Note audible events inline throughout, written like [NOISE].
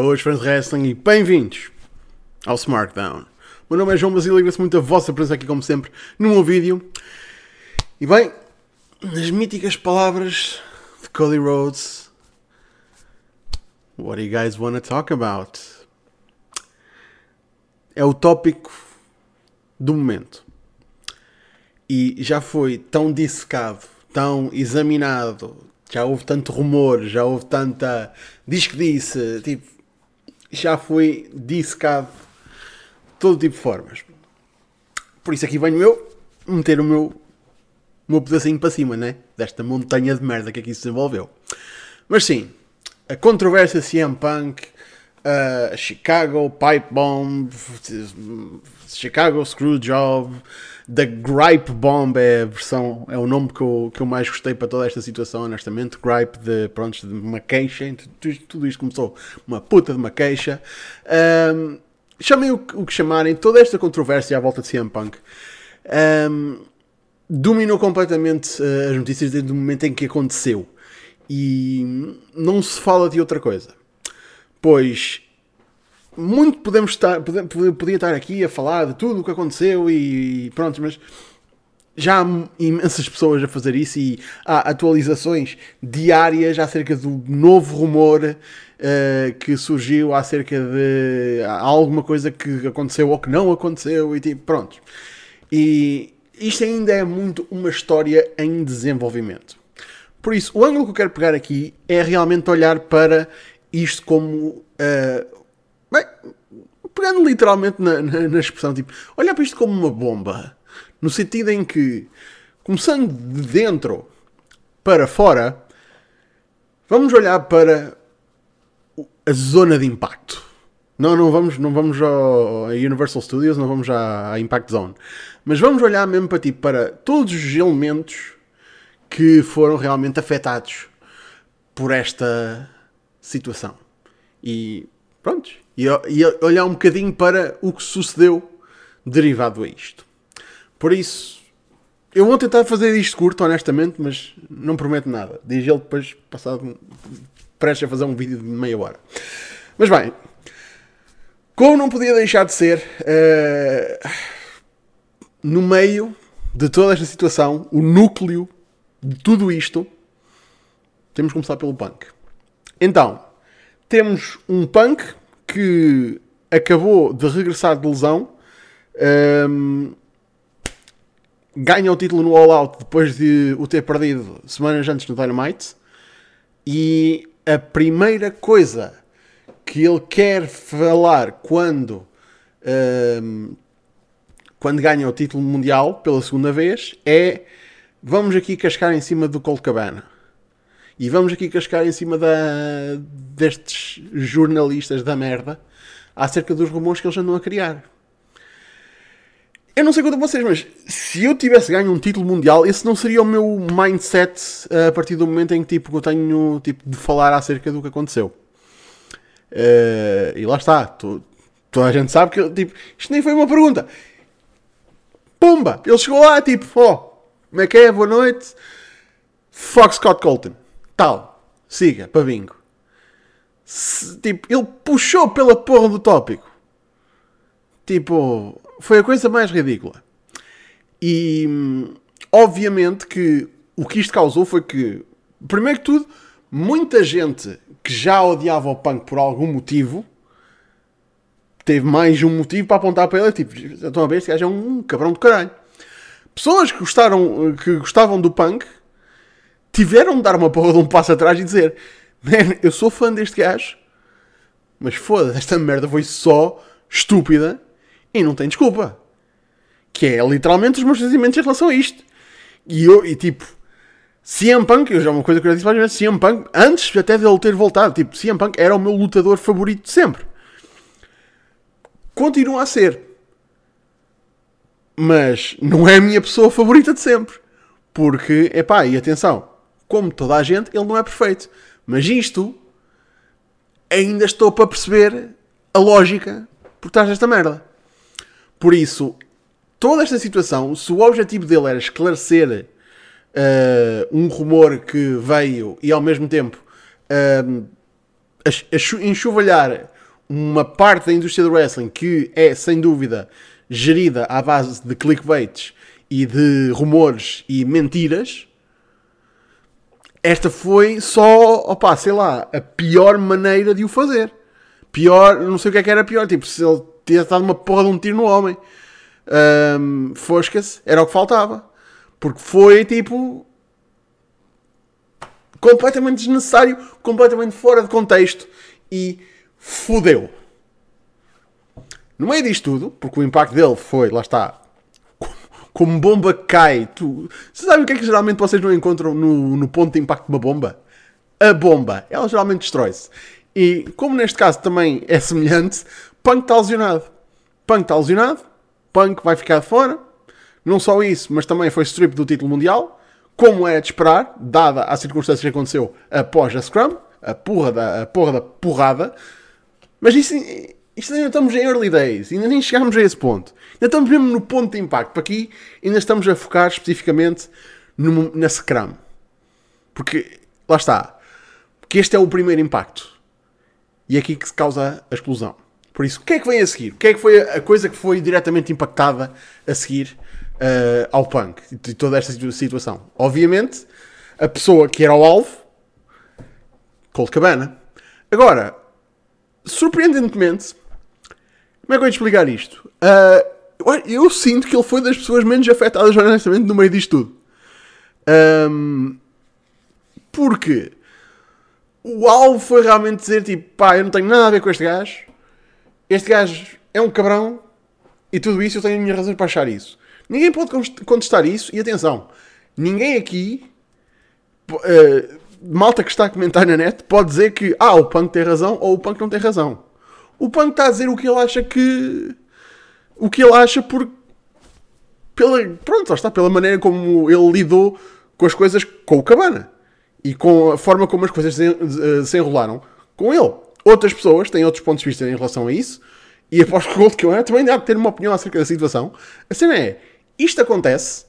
Boas fãs de wrestling e bem-vindos ao SmackDown. O meu nome é João Basílio e agradeço muito a vossa presença aqui, como sempre, no meu vídeo. E bem, nas míticas palavras de Cody Rhodes, what do you guys want to talk about? É o tópico do momento. E já foi tão dissecado, tão examinado, já houve tanto rumor, já houve tanta. Diz que disse, tipo, já foi dissecado de todo tipo de formas. Por isso aqui venho eu meter o meu, o meu pedacinho para cima, né? Desta montanha de merda que aqui se desenvolveu. Mas sim, a controvérsia CM Punk, uh, Chicago Pipe Bomb, Chicago Screwjob, The Gripe Bomb é a versão, é o nome que eu, que eu mais gostei para toda esta situação, honestamente. Gripe de, pronto, de uma queixa, tudo, isto começou uma puta de uma queixa. Um, chamem o, o, que chamarem, toda esta controvérsia à volta de CM Punk um, dominou completamente uh, as notícias desde o momento em que aconteceu. E não se fala de outra coisa. Pois muito podemos estar, podia estar aqui a falar de tudo o que aconteceu e pronto, mas já há imensas pessoas a fazer isso e há atualizações diárias acerca do novo rumor uh, que surgiu acerca de alguma coisa que aconteceu ou que não aconteceu e tipo, pronto. E isto ainda é muito uma história em desenvolvimento. Por isso, o ângulo que eu quero pegar aqui é realmente olhar para isto como uh, Bem, pegando literalmente na, na, na, expressão, tipo, olhar para isto como uma bomba. No sentido em que, começando de dentro para fora, vamos olhar para a zona de impacto. Não, não vamos, não vamos ao, a Universal Studios, não vamos à, à Impact Zone. Mas vamos olhar mesmo para, tipo, para todos os elementos que foram realmente afetados por esta situação. E pronto, e, e olhar um bocadinho para o que sucedeu derivado a isto. Por isso, eu vou tentar fazer isto curto, honestamente, mas não prometo nada. Diz ele depois, passado, prestes a fazer um vídeo de meia hora. Mas bem, como não podia deixar de ser, uh, no meio de toda esta situação, o núcleo de tudo isto, temos que começar pelo punk. Então, temos um punk que acabou de regressar de lesão, um, ganha o título no All Out depois de o ter perdido semanas antes no Dynamite. E a primeira coisa que ele quer falar quando, um, quando ganha o título mundial pela segunda vez é vamos aqui cascar em cima do Colt Cabana. E vamos aqui cascar em cima da, destes jornalistas da merda acerca dos rumores que eles andam a criar. Eu não sei quanto a vocês, mas se eu tivesse ganho um título mundial, esse não seria o meu mindset a partir do momento em que tipo, eu tenho tipo, de falar acerca do que aconteceu. Uh, e lá está. Tu, toda a gente sabe que tipo, isto nem foi uma pergunta. Pumba! Ele chegou lá, tipo, ó, oh, como é que é? Boa noite. Fox Scott Colton tal, siga, para bingo. Se, tipo, ele puxou pela porra do tópico. Tipo, foi a coisa mais ridícula. E obviamente que o que isto causou foi que, primeiro que tudo, muita gente que já odiava o punk por algum motivo teve mais um motivo para apontar para ele. Tipo, estão a ver, este gajo é um cabrão do caralho. Pessoas que, gostaram, que gostavam do punk tiveram de dar uma porra de um passo atrás e dizer: Man, eu sou fã deste gajo, mas foda-se, esta merda foi só estúpida e não tem desculpa. Que é literalmente os meus sentimentos em relação a isto. E eu, e tipo, CM Punk, eu já uma coisa que eu já disse várias vezes, CM Punk, antes até dele ter voltado, tipo, CM Punk era o meu lutador favorito de sempre. Continua a ser. Mas não é a minha pessoa favorita de sempre. Porque, epá, e atenção, como toda a gente, ele não é perfeito. Mas isto, ainda estou para perceber a lógica por trás desta merda. Por isso, toda esta situação, se o objetivo dele era esclarecer uh, um rumor que veio e ao mesmo tempo uh, enxovalhar uma parte da indústria do wrestling que é, sem dúvida, gerida à base de clickbaits e de rumores e mentiras, esta foi só, opa, sei lá, a pior maneira de o fazer. Pior, não sei o que é que era pior, tipo, se ele tivesse dado uma porra de um tiro no homem, um, fosca-se, era o que faltava. Porque foi tipo completamente desnecessário, completamente fora de contexto e fudeu. No meio disto tudo, porque o impacto dele foi, lá está, como bomba cai. Tu, você sabe o que é que geralmente vocês não encontram no, no ponto de impacto de uma bomba? A bomba. Ela geralmente destrói-se. E como neste caso também é semelhante, Punk está lesionado. Punk está lesionado, Punk vai ficar de fora. Não só isso, mas também foi strip do título mundial, como é de esperar, dada a circunstância que aconteceu após a Scrum, a porra da, a porra da porrada. Mas isso, isto ainda estamos em early days, ainda nem chegámos a esse ponto. Ainda estamos mesmo no ponto de impacto. Aqui ainda estamos a focar especificamente no, na Scrum. Porque, lá está, porque este é o primeiro impacto. E é aqui que se causa a explosão. Por isso, o que é que vem a seguir? O que é que foi a coisa que foi diretamente impactada a seguir uh, ao punk e toda esta situação? Obviamente, a pessoa que era o alvo, Cold Cabana. Agora, surpreendentemente, como é que eu vou explicar isto? Uh, eu sinto que ele foi das pessoas menos afetadas, honestamente, no meio disto tudo. Um, porque o alvo foi realmente dizer tipo, pá, eu não tenho nada a ver com este gajo. Este gajo é um cabrão e tudo isso eu tenho a minha razão para achar isso. Ninguém pode contestar isso e atenção, ninguém aqui, uh, malta que está a comentar na net, pode dizer que ah, o punk tem razão ou o punk não tem razão. O punk está a dizer o que ele acha que. O que ele acha por. Pela, pronto, está, pela maneira como ele lidou com as coisas com o Cabana e com a forma como as coisas se, eh, enrolaram com ele. Outras pessoas têm outros pontos de vista em relação a isso e [LAUGHS] aposto que o Gold Cabana também deve ter uma opinião acerca da situação. A cena é: isto acontece,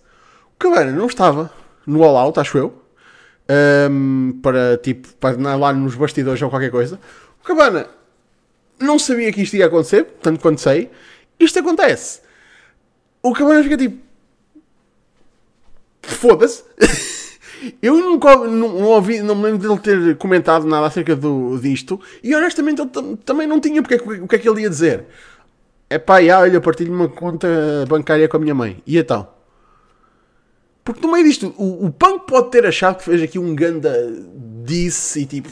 o Cabana não estava no All Out, acho eu, um, ehm, para tipo, para lá nos bastidores ou qualquer coisa. O Cabana não sabia que isto ia acontecer, tanto quanto sei. Isto acontece. O Cabana fica tipo. Foda-se. [LAUGHS] Eu nunca não, não, ouvi, não me lembro dele ter comentado nada acerca do, disto. E honestamente ele também não tinha porque, o que é que ele ia dizer. É pá, olha, partilho uma conta bancária com a minha mãe. E então? Porque no meio disto, o, o Punk pode ter achado que fez aqui um ganda disse e tipo,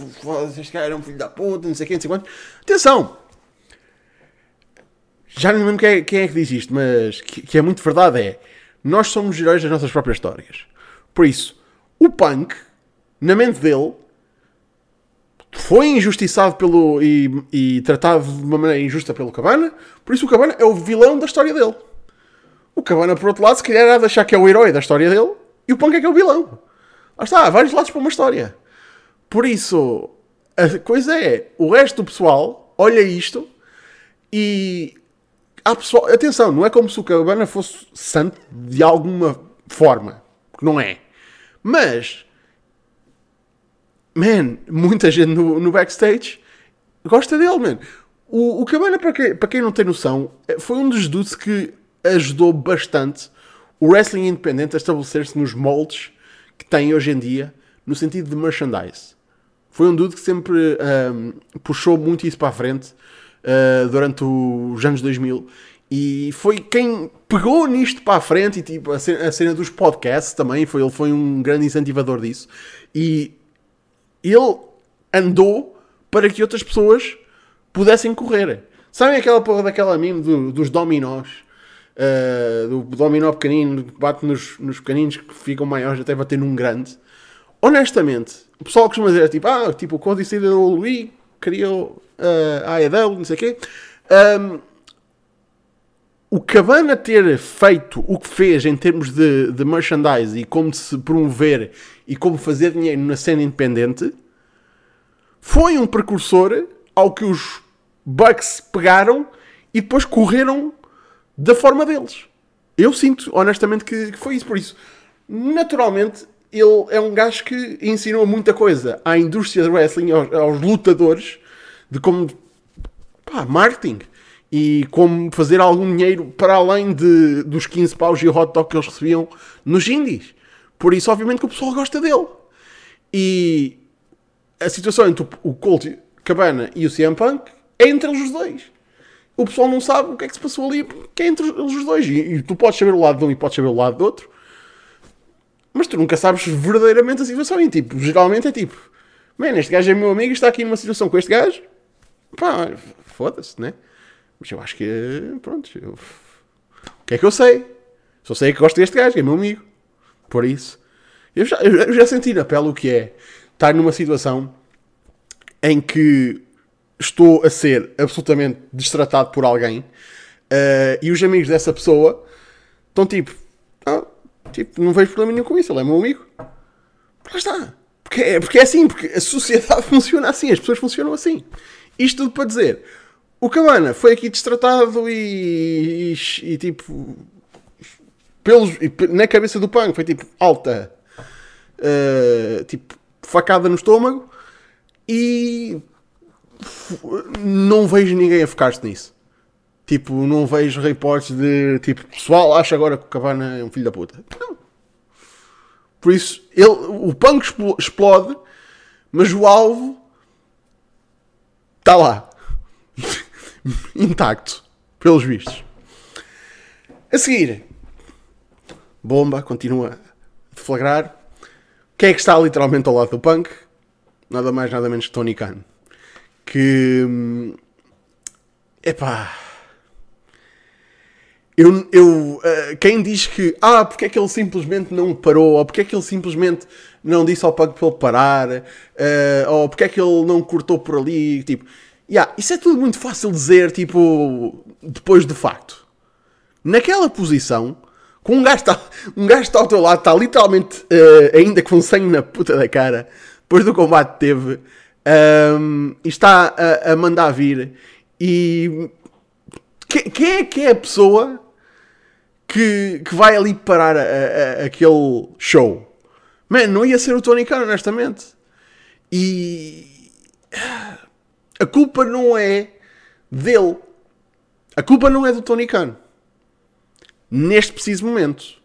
este cara era um filho da puta, não sei quem, não sei quanto. Atenção! Já não lembro quem é, quem é que diz isto, mas que, que, é muito verdade é nós somos heróis das nossas próprias histórias. Por isso, o Punk, na mente dele, foi injustiçado pelo e, e tratado de uma maneira injusta pelo Cabana, por isso o Cabana é o vilão da história dele. O Cabana, por outro lado, se calhar há de achar que é o herói da história dele e o Punk é que é o vilão. Lá está, há vários lados para uma história. Por isso, a coisa é, o resto do pessoal olha isto e há pessoal, atenção, não é como se o Cabana fosse santo de alguma forma, porque não é. Mas, man, muita gente no, no backstage gosta dele, man. O, o Cabana, para para quem não tem noção, foi um dos dudes que ajudou bastante o wrestling independente a estabelecer-se nos moldes que tem hoje em dia, no sentido de merchandise. Foi um dude que sempre um, puxou muito isso para a frente uh, durante os anos 2000 e foi quem pegou nisto para a frente e tipo a cena, a cena, dos podcasts também foi ele foi um grande incentivador disso. E ele andou para que outras pessoas pudessem correr. Sabem aquela porra daquela meme do, dos dominós uh, do dominó pequenino que bate nos, nos pequeninos que ficam maiores até bater num grande honestamente o pessoal costuma dizer tipo, ah, tipo, o Códice de Louis criou uh, a AEW, não sei o quê. Um, o Cabana ter feito o que fez em termos de, de merchandise e como se promover e como fazer dinheiro na cena independente foi um precursor ao que os Bucks pegaram e depois correram da forma deles. Eu sinto, honestamente, que, que foi isso. Por isso, naturalmente, ele é um gajo que ensinou muita coisa à indústria do wrestling, aos, aos lutadores, de como pá, marketing e como fazer algum dinheiro para além de, dos 15 paus e o hot dog que eles recebiam nos indies. Por isso, obviamente, que o pessoal gosta dele. E a situação entre o Colt Cabana e o CM Punk é entre eles os dois. O pessoal não sabe o que é que se passou ali, porque é entre os dois. E, e tu podes saber o lado de um e podes saber o lado do outro, mas tu nunca sabes verdadeiramente a situação. E tipo, geralmente é tipo, mano, este gajo é meu amigo e está aqui numa situação com este gajo, pá, foda-se, né? Mas eu acho que, pronto, eu... o que é que eu sei? Só sei que gosto deste gajo, é meu amigo. Por isso, eu já, eu já senti na pele o que é estar numa situação em que estou a ser absolutamente destratado por alguém uh, e os amigos dessa pessoa estão tipo, ah, tipo, não vejo problema nenhum com isso, ele é meu amigo. Lá está. Porque é, porque é assim, porque a sociedade [LAUGHS] funciona assim, as pessoas funcionam assim. Isto tudo para dizer, o Cabana foi aqui destratado e, e, e tipo, pelos, na cabeça do punk foi tipo alta, uh, tipo, facada no estômago e não vejo ninguém a focar-se nisso. Tipo, não vejo reportes de tipo, pessoal acha agora que o Cabana é um filho da puta. Não. Por isso, ele, o punk explode, mas o alvo está lá. [LAUGHS] Intacto. Pelos vistos. A seguir, bomba continua a deflagrar. Quem é que está literalmente ao lado do punk? Nada mais, nada menos que Tony Khan que. Hum, epá. Eu, eu, uh, quem diz que, ah, porque é que ele simplesmente não parou, ou porque é que ele simplesmente não disse ao Pug para ele parar, uh, ou porque é que ele não cortou por ali, tipo, yeah, isso é tudo muito fácil dizer, tipo, depois do facto. Naquela posição, com um gajo, está, um gajo está ao teu lado, está literalmente, uh, ainda com sangue na puta da cara, depois do combate teve, um, e está a, a, mandar vir. E que, quem é que é a pessoa que, que vai ali parar a, a, aquele show? Man, não ia ser o Tony Khan, honestamente. E a culpa não é dele. A culpa não é do Tony Khan. Neste preciso momento.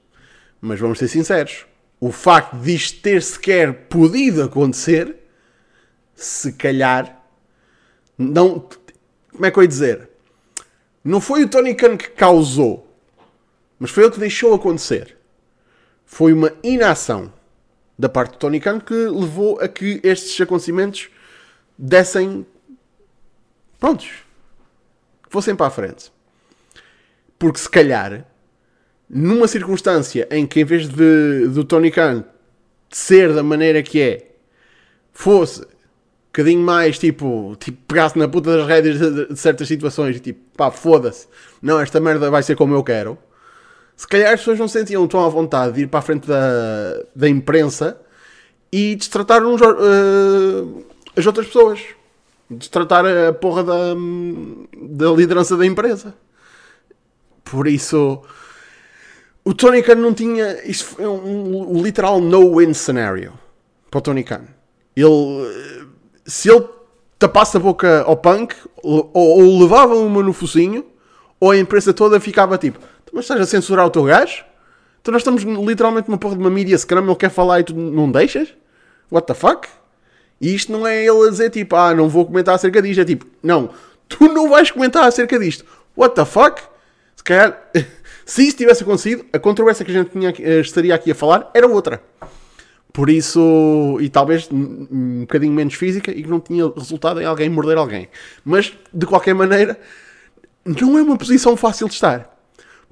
Mas vamos ser sinceros. O facto disto ter sequer podido acontecer se calhar, não. Como é que eu ia dizer? Não foi o Tony Khan que causou, mas foi ele que deixou acontecer. Foi uma inação da parte do Tony Khan que levou a que estes acontecimentos dessem. Prontos. Fossem para a frente. Porque se calhar, numa circunstância em que em vez de do Tony Khan ser da maneira que é, fosse bocadinho mais tipo, tipo pegasse na puta das rédeas de, de, certas situações e tipo, pá, foda-se, não, esta merda vai ser como eu quero. Se calhar as pessoas não sentiam tão à vontade de ir para a frente da, da imprensa e destratar uns, uh, as outras pessoas. Destratar a porra da, da liderança da empresa. Por isso, o Tony Khan não tinha. Isso foi um, um literal no-win scenario para o Tony Khan. Ele se ele tapasse a boca ao punk, ou, ou levava uma no focinho, ou a imprensa toda ficava tipo: então, Mas estás a censurar o teu gajo? Então nós estamos literalmente numa porra de uma mídia scrum, ele quer falar e tu não deixas? What the fuck? E isto não é ele a dizer tipo: Ah, não vou comentar acerca disto. É tipo: Não, tu não vais comentar acerca disto. What the fuck? Se calhar, [LAUGHS] se isso tivesse acontecido, a controvérsia que a gente tinha, eh, estaria aqui a falar era outra. Por isso, e talvez um bocadinho menos física e que não tinha resultado em alguém morder alguém. Mas, de qualquer maneira, não é uma posição fácil de estar.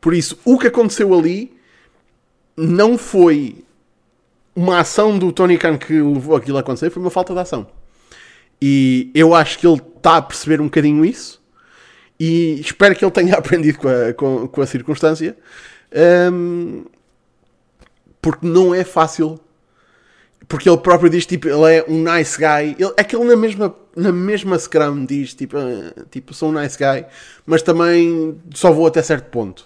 Por isso, o que aconteceu ali não foi uma ação do Tony Khan que levou aquilo a acontecer, foi uma falta de ação. E eu acho que ele está a perceber um bocadinho isso e espero que ele tenha [LAUGHS] aprendido com a, com, com a circunstância. Um, porque não é fácil porque ele próprio diz, tipo, ele é um nice guy. Ele, é que ele na mesma, na mesma Scrum diz, tipo, uh, tipo, sou um nice guy, mas também só vou até certo ponto.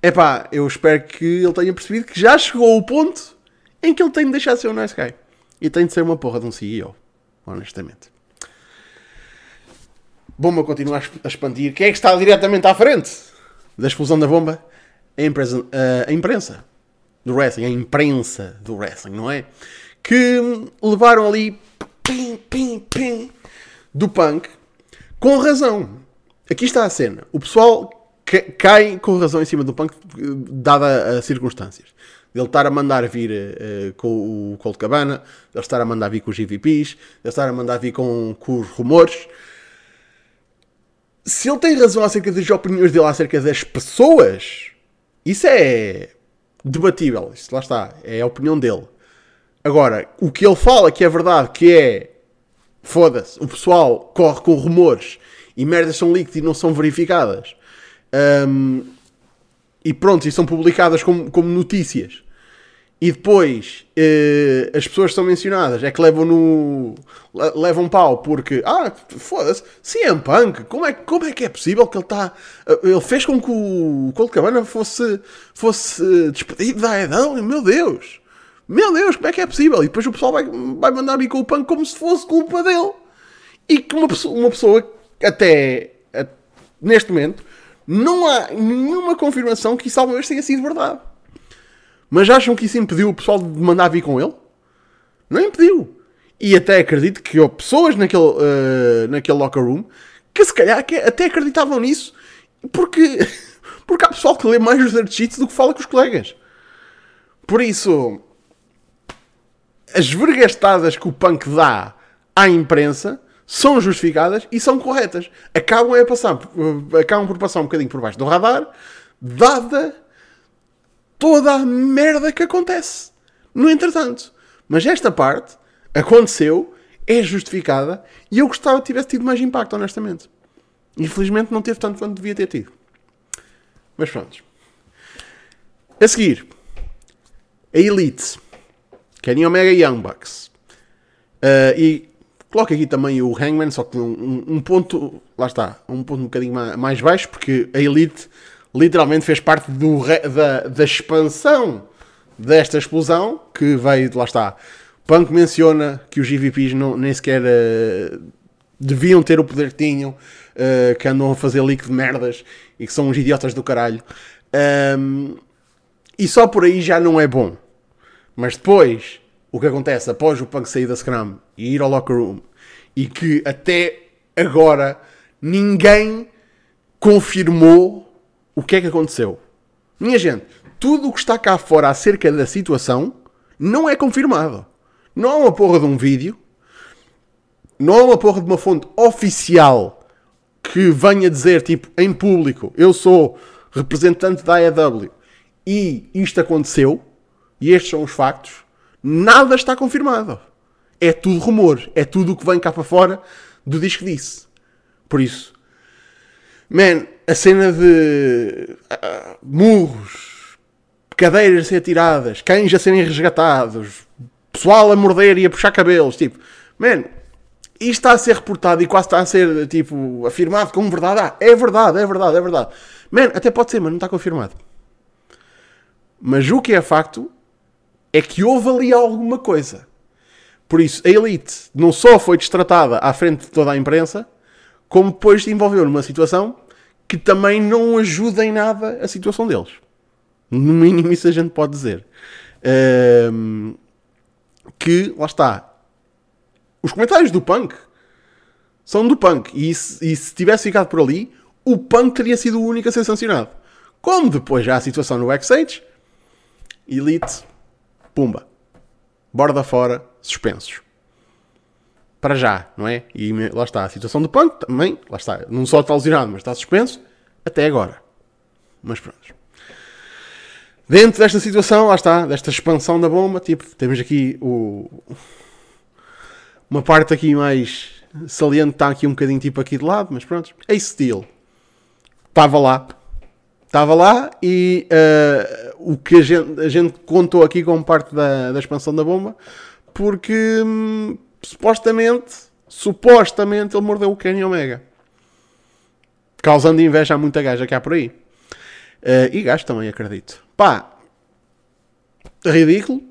É pá, eu espero que ele tenha percebido que já chegou o ponto em que ele tem de deixar de ser um nice guy. E tem de ser uma porra de um CEO, honestamente. bomba continua a expandir. Quem é que está diretamente à frente da explosão da bomba? A, empresa, a imprensa do wrestling, a imprensa do wrestling, não é? Que levaram ali pim, pim, pim do punk com razão. Aqui está a cena. O pessoal cai com razão em cima do punk, dada as circunstâncias. Ele estar a mandar vir uh, com o Colt Cabana, ele estar a mandar vir com os GVPs, ele estar a mandar vir com, com os rumores. Se ele tem razão acerca das opiniões dele acerca das pessoas, isso é debatível. Isso lá está. É a opinião dele. Agora, o que ele fala que é verdade, que é foda-se, o pessoal corre com rumores e merdas são leaked e não são verificadas. Um, e pronto, e são publicadas como, como notícias. E depois uh, as pessoas que são mencionadas é que levam no. levam pau porque. Ah, foda-se, CM Punk, como é, como é que é possível que ele está. Uh, ele fez com que o Colt Cabana fosse, fosse despedido da AEW? Meu Deus! Meu Deus, como é que é possível? E depois o pessoal vai, vai mandar vir com o Punk como se fosse culpa dele. E que uma pessoa, uma pessoa até, até neste momento não há nenhuma confirmação que isso alguma vez tenha sido verdade. Mas acham que isso impediu o pessoal de mandar vir com ele? Não impediu. E até acredito que houve pessoas naquele, uh, naquele locker room que se calhar que até acreditavam nisso porque, [LAUGHS] porque há pessoal que lê mais os artigos do que fala com os colegas. Por isso, as vergastadas que o punk dá à imprensa são justificadas e são corretas. Acabam, passar, eh, acabam por passar um bocadinho por baixo do radar, dada toda a merda que acontece. No entretanto. Mas esta parte aconteceu, é justificada e eu gostava que tivesse tido mais impacto, honestamente. Infelizmente não teve tanto quanto devia ter tido. Mas pronto. A seguir, a Elite, Kenny Omega Young Bucks. Uh, e Coloco aqui também o Hangman, só que um, um, ponto, lá está, um ponto um bocadinho mais baixo, porque a Elite literalmente fez parte do, da, da expansão desta explosão, que veio, lá está. Punk menciona que os GVPs não, nem sequer uh, deviam ter o poder que tinham, uh, que andam a fazer leak de merdas e que são uns idiotas do caralho. Um, e só por aí já não é bom. Mas depois o que acontece após o Punk sair da Scrum e ir ao locker room e que até agora ninguém confirmou o que é que aconteceu. Minha gente, tudo o que está cá fora acerca da situação não é confirmado. Não há uma porra de um vídeo, não há uma porra de uma fonte oficial que venha dizer, tipo, em público, eu sou representante da AEW e isto aconteceu e estes são os factos nada está confirmado. É tudo rumor. É tudo o que vem cá para fora do disco disse. Por isso, man, a cena de uh, murros, cadeiras a ser tiradas, cães a serem resgatados, pessoal a morder e a puxar cabelos, tipo, man, isto está a ser reportado e quase está a ser, tipo, afirmado como verdade. Ah, é verdade, é verdade, é verdade. Man, até pode ser, mas não está confirmado. Mas o que é facto é que houve ali alguma coisa. Por isso, a Elite não só foi destratada à frente de toda a imprensa, como depois se envolveu numa situação que também não ajuda em nada a situação deles. No mínimo, isso a gente pode dizer. Um, que, lá está, os comentários do Punk são do Punk. E se, e se tivesse ficado por ali, o Punk teria sido o único a ser sancionado. Como depois já a situação no backstage, Elite pumba, borda fora, suspensos. Para já, não é? E lá está, a situação do Punk também, lá está, não só está lesionado, mas está suspenso, até agora. Mas pronto. Dentro desta situação, lá está, desta expansão da bomba, tipo, temos aqui o... Uma parte aqui mais saliente está aqui um bocadinho tipo aqui de lado, mas pronto. Ace Steel. Estava lá, estava lá e uh, o que a gente, a gente, contou aqui como parte da, da expansão da bomba, porque hum, supostamente, supostamente ele mordeu o Kenny Omega, causando inveja a muita gaja que há por aí. Uh, e gajo também, acredito. Pá, ridículo,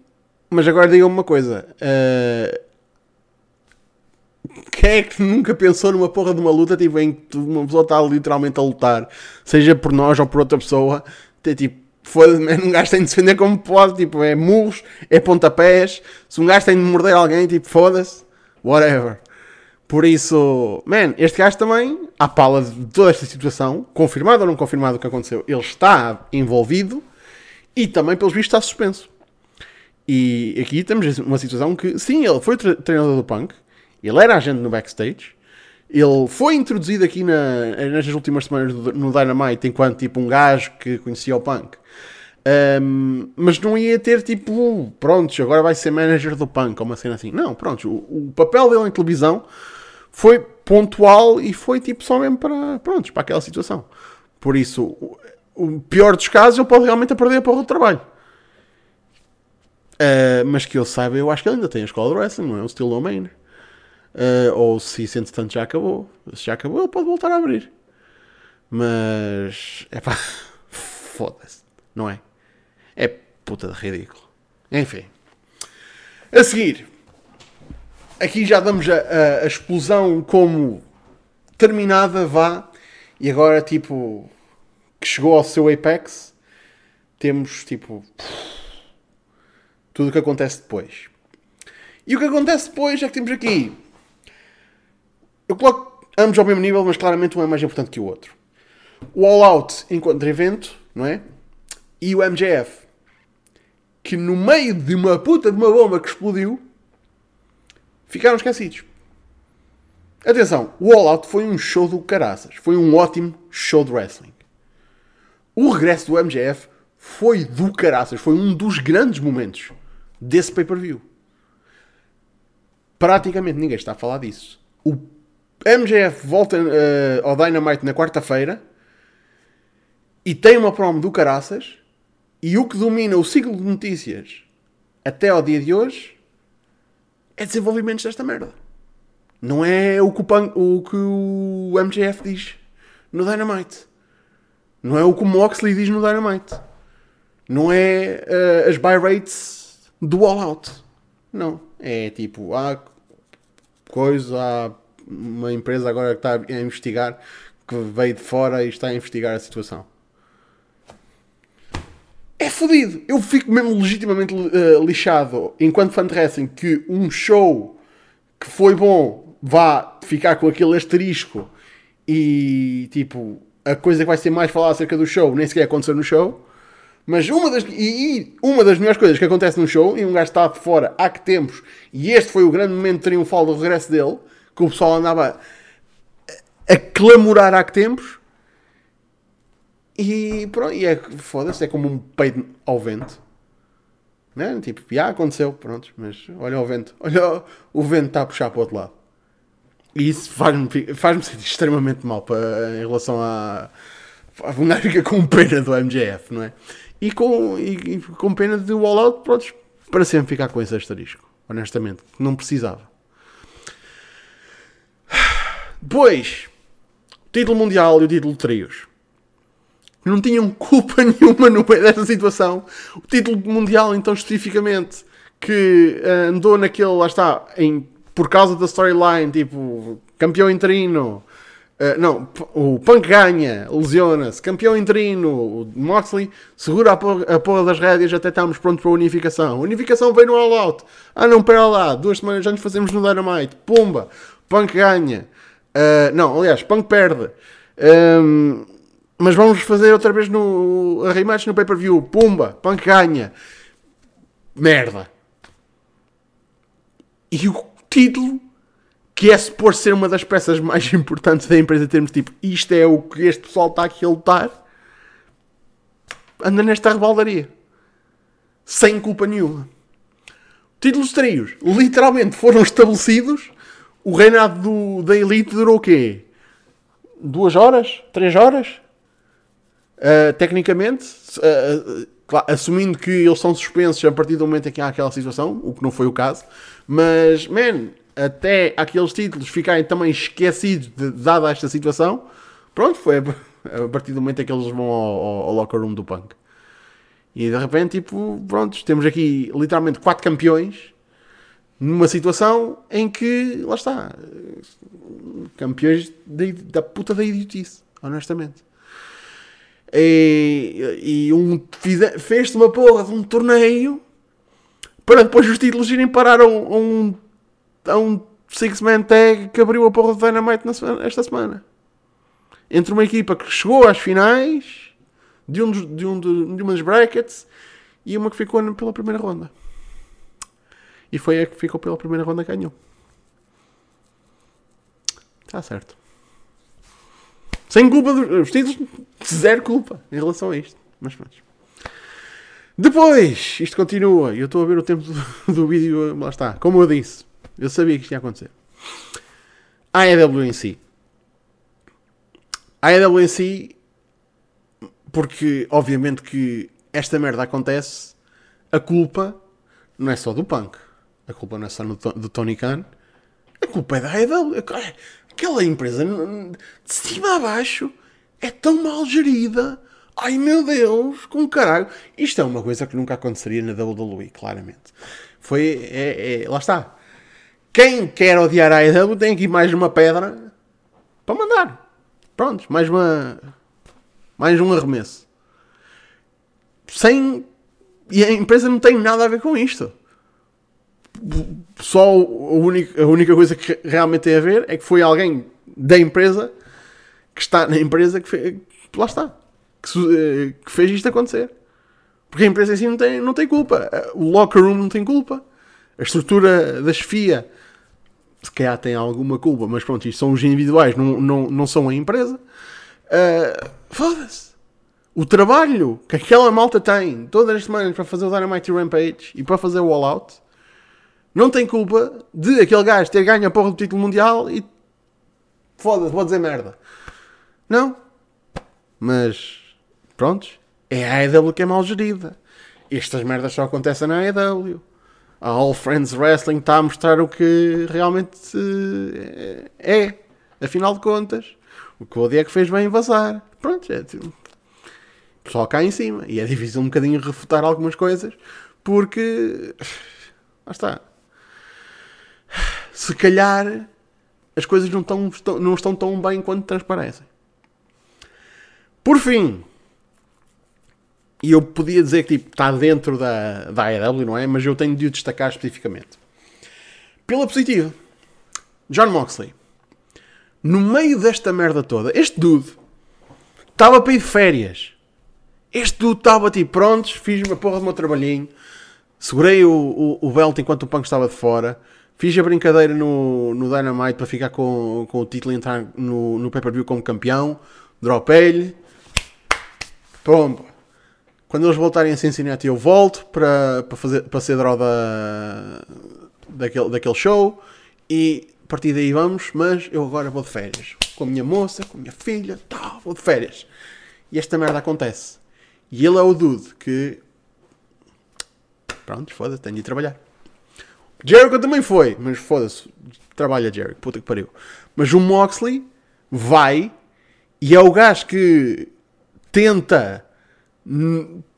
mas agora digam-me uma coisa. Uh, Quem é que nunca pensou numa porra de uma luta tipo, em que uma pessoa está literalmente a lutar, seja por nós ou por outra pessoa, ter tipo, foda-se, um gajo tem de defender como pode, tipo, é murros, é pontapés, se um gajo tem de morder alguém, tipo, foda-se, whatever. Por isso, man, este gajo também, à pala de toda esta situação, confirmado ou não confirmado o que aconteceu, ele está envolvido e também, pelos vistos, está suspenso. E aqui temos uma situação que, sim, ele foi treinador do Punk, ele era agente no backstage, ele foi introduzido aqui na, nestas últimas semanas no Dynamite enquanto tipo um gajo que conhecia o Punk. Um, mas não ia ter tipo, prontos, agora vai ser manager do Punk ou uma cena assim. Não, pronto, o, o papel dele em televisão foi pontual e foi tipo só mesmo para, prontos, para aquela situação. Por isso, o, o pior dos casos, ele pode realmente perder a porra do trabalho. Uh, mas que eu saiba, eu acho que ele ainda tem a escola de wrestling, não é? O Steel Domain. Uh, ou se isso entretanto já acabou. Se já acabou, ele pode voltar a abrir. Mas. É pá. [LAUGHS] Foda-se. Não é? É puta de ridículo. Enfim. A seguir. Aqui já damos a, a, a explosão como terminada, vá. E agora, tipo. Que chegou ao seu apex. Temos, tipo. Tudo o que acontece depois. E o que acontece depois é que temos aqui eu coloco ambos ao mesmo nível, mas claramente um é mais importante que o outro. O All Out enquanto evento, não é? E o MJF, que no meio de uma puta de uma bomba que explodiu, ficaram esquecidos. Atenção, o All Out foi um show do caraças. Foi um ótimo show de wrestling. O regresso do MJF foi do caraças. Foi um dos grandes momentos desse pay-per-view. Praticamente ninguém está a falar disso. O MJF volta uh, ao Dynamite na quarta-feira e tem uma promo do caraças e o que domina o ciclo de notícias até ao dia de hoje é desenvolvimentos desta merda. Não é o que o, o, que o MJF diz no Dynamite. Não é o que o Moxley diz no Dynamite. Não é uh, as buy rates do All Out. Não. É tipo, há coisa, há uma empresa agora que está a investigar, que veio de fora e está a investigar a situação. É fodido. Eu fico mesmo legitimamente uh, lixado enquanto fan de wrestling que um show que foi bom vá ficar com aquele asterisco e tipo a coisa que vai ser mais falada acerca do show nem sequer aconteceu no show. Mas uma das, e, e, uma das melhores coisas que acontece num show, e um gajo está de fora há que tempos, e este foi o grande momento triunfal do regresso dele, que o pessoal andava a clamorar há que tempos. E pronto, e é, foda-se, é como um peido ao vento. Né? Tipo, já aconteceu, pronto, mas olha o vento, olha o, vento está a puxar para o outro lado. E isso faz-me faz sentir extremamente mal para, em relação a. Um gajo fica com pena do MJF, não é? E com, e, e com pena do All Out, pronto, para sempre ficar com esse asterisco, honestamente, não precisava. Depois, o título mundial e o título de trios. Não tinham culpa [LAUGHS] nenhuma no meio desta situação. O título mundial, então, especificamente, que uh, andou naquele, lá está, em, por causa da storyline, tipo, campeão interino. Uh, não, o Punk ganha, lesiona-se, campeão interino, o Moxley segura a porra, a porra das rédeas até estamos prontos para a unificação. A unificação veio no All Out. Ah, não, pera lá, duas semanas antes fazemos no Dynamite. Pumba, Punk ganha. Uh, não, aliás, Punk perde. Um, mas vamos fazer outra vez no a rematch no pay-per-view. Pumba, Punk ganha. Merda. E o título, que é suposto ser uma das peças mais [LAUGHS] importantes da empresa, termos tipo, isto é o que este pessoal está aqui a lutar, anda nesta rebaldaria. Sem culpa nenhuma. Títulos trios, literalmente foram estabelecidos o reinado do, da elite durou o quê? Duas horas? Três horas? Uh, tecnicamente, uh, claro, assumindo que eles são suspensos a partir do momento em que há aquela situação, o que não foi o caso, mas, man, até aqueles títulos ficarem também esquecidos, de, dada esta situação, pronto, foi a, [LAUGHS] partir do momento em que eles vão ao, ao, ao locker room do punk. E de repente, tipo, pronto, temos aqui literalmente quatro campeões numa situação em que, lá está, campeões de, da puta da idiotice, honestamente. E, e um, fez-se uma porra de um torneio para depois os títulos irem parar a um, a um, um six-man tag que abriu a porra de Dynamite na esta semana. Entre uma equipa que chegou às finais de um, de um de, de umas brackets e uma que ficou pela primeira ronda. E foi a que ficou pela primeira ronda que ganhou. Está certo. Sem culpa dos títulos, zero culpa em relação a isto. Mas pronto. Depois, isto continua. Eu estou a ver o tempo do, [LAUGHS] do vídeo. Lá está. Como eu disse, eu sabia que isto ia acontecer. A AEW em si. A AEW em si, porque obviamente que esta merda acontece, a culpa não é só do Punk. A culpa não é só do Tony Khan. A culpa é da AEW. Aquela empresa, de cima a baixo, é tão mal gerida. Ai meu Deus, com caralho. Isto é uma coisa que nunca aconteceria na WWE, claramente. Foi. É, é, lá está. Quem quer odiar a AEW tem aqui mais uma pedra para mandar. Pronto, mais uma. Mais um arremesso. Sem. E a empresa não tem nada a ver com isto só a única, a única coisa que realmente tem a ver é que foi alguém da empresa que está na empresa que fez, lá está que, eh, que, fez isto acontecer. Porque a empresa assim não tem, não tem culpa. O locker room não tem culpa. A estrutura da chefia se calhar tem alguma culpa mas pronto, isto são os individuais não, não, não são a empresa. Uh, foda-se. O trabalho que aquela malta tem todas as semanas para fazer o Dynamite Rampage e para fazer o All Out não tem culpa de aquele gajo ter ganho a porra do título mundial e foda-se, vou dizer merda. Não. Mas, prontos, é a AEW que é mal gerida. Estas merdas só acontecem na AEW. A All Friends Wrestling está a mostrar o que realmente uh, é. Afinal de contas, o que o Diego fez bem vazar. Pronto, é tipo, só cá em cima. E é difícil um bocadinho refutar algumas coisas porque. Lá está se calhar as coisas não estão, não estão tão bem quanto transparecem. Por fim, e eu podia dizer que tipo, está dentro da, da AEW, não é? Mas eu tenho de o destacar especificamente. Pela positiva, John Moxley. No meio desta merda toda, este dude estava para ir de férias. Este dude estava tipo, prontos, fiz uma porra do meu trabalhinho, segurei o, o, o belt enquanto o punk estava de fora, Fiz a brincadeira no, no Dynamite para ficar com, com o título e entrar no, no pay-per-view como campeão. Dropei-lhe. Pomba. Quando eles voltarem a Cincinnati eu volto para, para, fazer, para ser draw da, daquele, daquele show. E a partir daí vamos, mas eu agora vou de férias. Com a minha moça, com a minha filha, tá, vou de férias. E esta merda acontece. E ele é o dude que... Pronto, foda-se, tenho de ir trabalhar. Jericho também foi, mas foda-se, trabalha Jericho, puta que pariu. Mas o Moxley vai e é o gajo que tenta,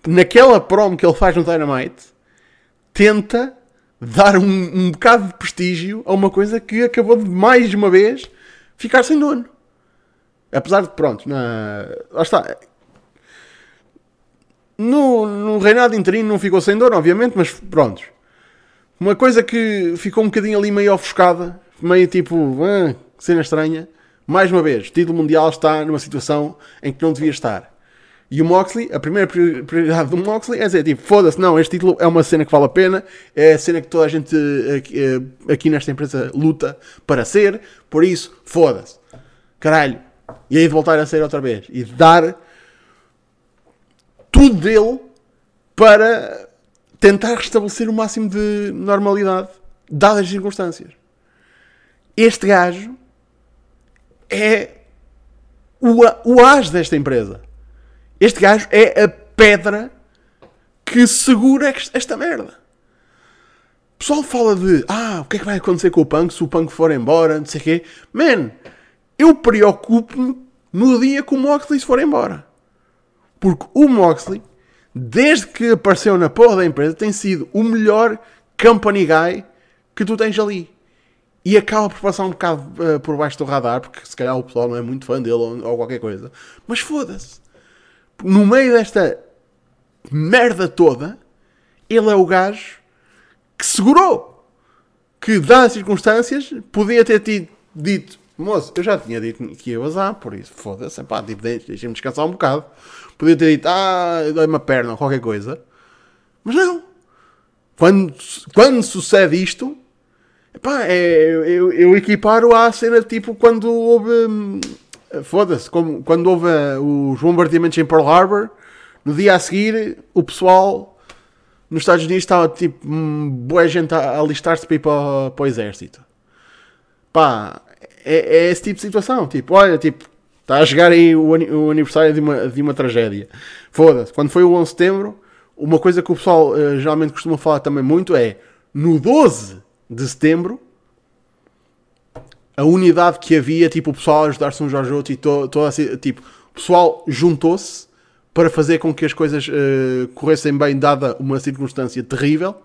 naquela promo que ele faz no Dynamite, tenta dar um, um bocado de prestígio a uma coisa que acabou de mais uma vez ficar sem dono. Apesar de, pronto, na, lá está. No, no reinado interino não ficou sem dono, obviamente, mas pronto uma coisa que ficou um bocadinho ali meio ofuscada, meio tipo, ah, cena estranha. Mais uma vez, o título mundial está numa situação em que não devia estar. E o Moxley, a primeira prioridade do Moxley é dizer, tipo, foda-se, não, este título é uma cena que vale a pena, é a cena que toda a gente aqui, eh, nesta empresa luta para ser, por isso, foda-se. Caralho. E aí de voltar a ser outra vez. E dar tudo dele para tentar restabelecer o máximo de normalidade, dadas as circunstâncias. Este gajo é o, o as desta empresa. Este gajo é a pedra que segura esta merda. O pessoal fala de ah, o que é que vai acontecer com o punk se o punk for embora, não sei o quê. Man, eu preocupo-me no dia que o Moxley se for embora. Porque o Moxley desde que apareceu na porra da empresa, tem sido o melhor company guy que tu tens ali. E acaba por passar um bocado uh, por baixo do radar, porque se calhar o pessoal não é muito fã dele ou, ou qualquer coisa. Mas foda-se. No meio desta merda toda, ele é o gajo que segurou. Que, dadas as circunstâncias, podia ter tido, dito: Moço, eu já tinha dito que ia vazar, por isso, foda-se, pá, tipo, deixa-me descansar um bocado. Podia ter dito: Ah, dói-me a perna ou qualquer coisa. Mas não. Quando, quando sucede isto, epá, é, eu, eu equiparo à cena tipo quando houve. Hum, foda-se, quando houve uh, os bombardeamentos em Pearl Harbor, no dia a seguir, o pessoal nos Estados Unidos estava tipo boa gente a alistar-se para ir para, para, o exército. Pá, é, é, esse tipo de situação. Tipo, olha, tipo, está a chegar aí o, o aniversário de uma, de uma tragédia. Foda-se. Quando foi o 11 de setembro, uma coisa que o pessoal uh, geralmente costuma falar também muito é no 12 de setembro a unidade que havia, tipo, o pessoal a ajudar-se uns aos outros e todo assim, tipo, o pessoal juntou-se para fazer com que as coisas uh, corressem bem, dada uma circunstância terrível.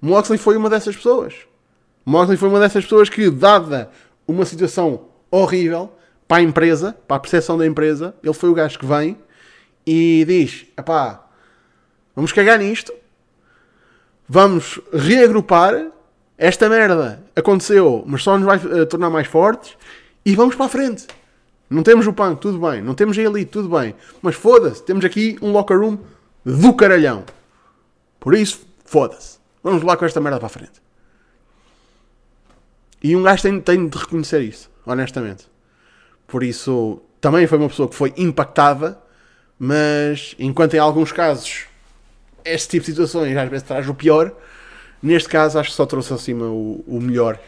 Moxley foi uma dessas pessoas. Moxley foi uma dessas pessoas que, dada uma situação horrível para a empresa, para a percepção da empresa, ele foi o gajo que vem e diz: pá, vamos cagar nisto, vamos reagrupar. Esta merda aconteceu, mas só nos vai uh, tornar mais fortes e vamos para a frente. Não temos o punk, tudo bem. Não temos a elite, tudo bem. Mas foda-se, temos aqui um locker room do caralhão. Por isso, foda-se. Vamos lá com esta merda para a frente. E um gajo tem, tem de reconhecer isso, honestamente. Por isso, também foi uma pessoa que foi impactada, mas enquanto em alguns casos este tipo de situações às vezes traz o pior, neste caso acho que só trouxe acima o, o melhor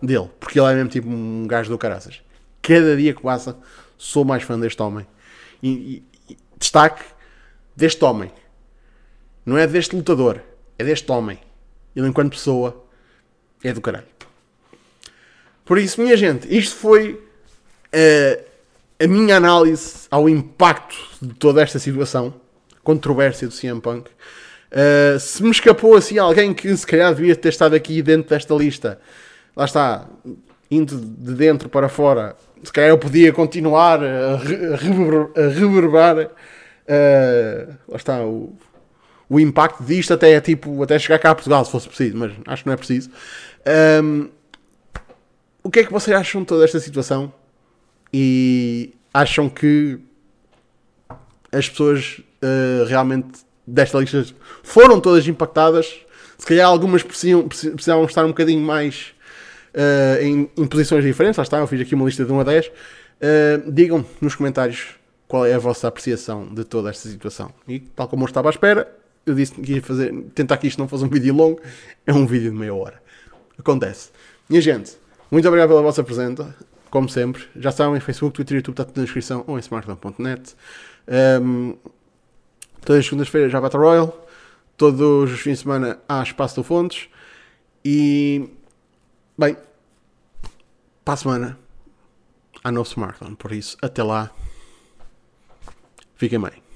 dele, porque ele é mesmo tipo um gajo do caraças cada dia que passa, sou mais fã deste homem. E, e, destaque deste homem. Não é deste lutador, é deste homem. Ele, enquanto pessoa, é do caralho. Por isso, minha gente, isto foi uh, a minha análise ao impacto de toda esta situação, controvérsia do CM Punk. Uh, se me escapou assim alguém que se calhar devia ter estado aqui dentro desta lista, lá está, indo de dentro para fora, se calhar eu podia continuar a, a reverberar uh, lá está o, o impacto disto até tipo até chegar cá a Portugal se fosse preciso, mas acho que não é preciso. Um, o que é que vocês acham de toda esta situação? E acham que as pessoas uh, realmente desta lista foram todas impactadas? Se calhar algumas precisam, precisavam estar um bocadinho mais uh, em, em, posições diferentes. Lá está, eu fiz aqui uma lista de 1 a 10. Uh, eh, digam nos comentários qual é a vossa apreciação de toda esta situação. E tal como eu estava à espera, eu disse que ia fazer, tentar que isto não fosse um vídeo longo, é um vídeo de meia hora. Acontece. Minha gente, muito obrigado pela vossa presença. Como sempre, já sabem, Facebook, Twitter e YouTube está tudo na descrição ou em smartphone.net. Um, todas as segundas-feiras já Battle Royale. Todos os fins de semana há espaço do Fontes. E, bem, para a semana há novo smartphone. Por isso, até lá, fiquem bem.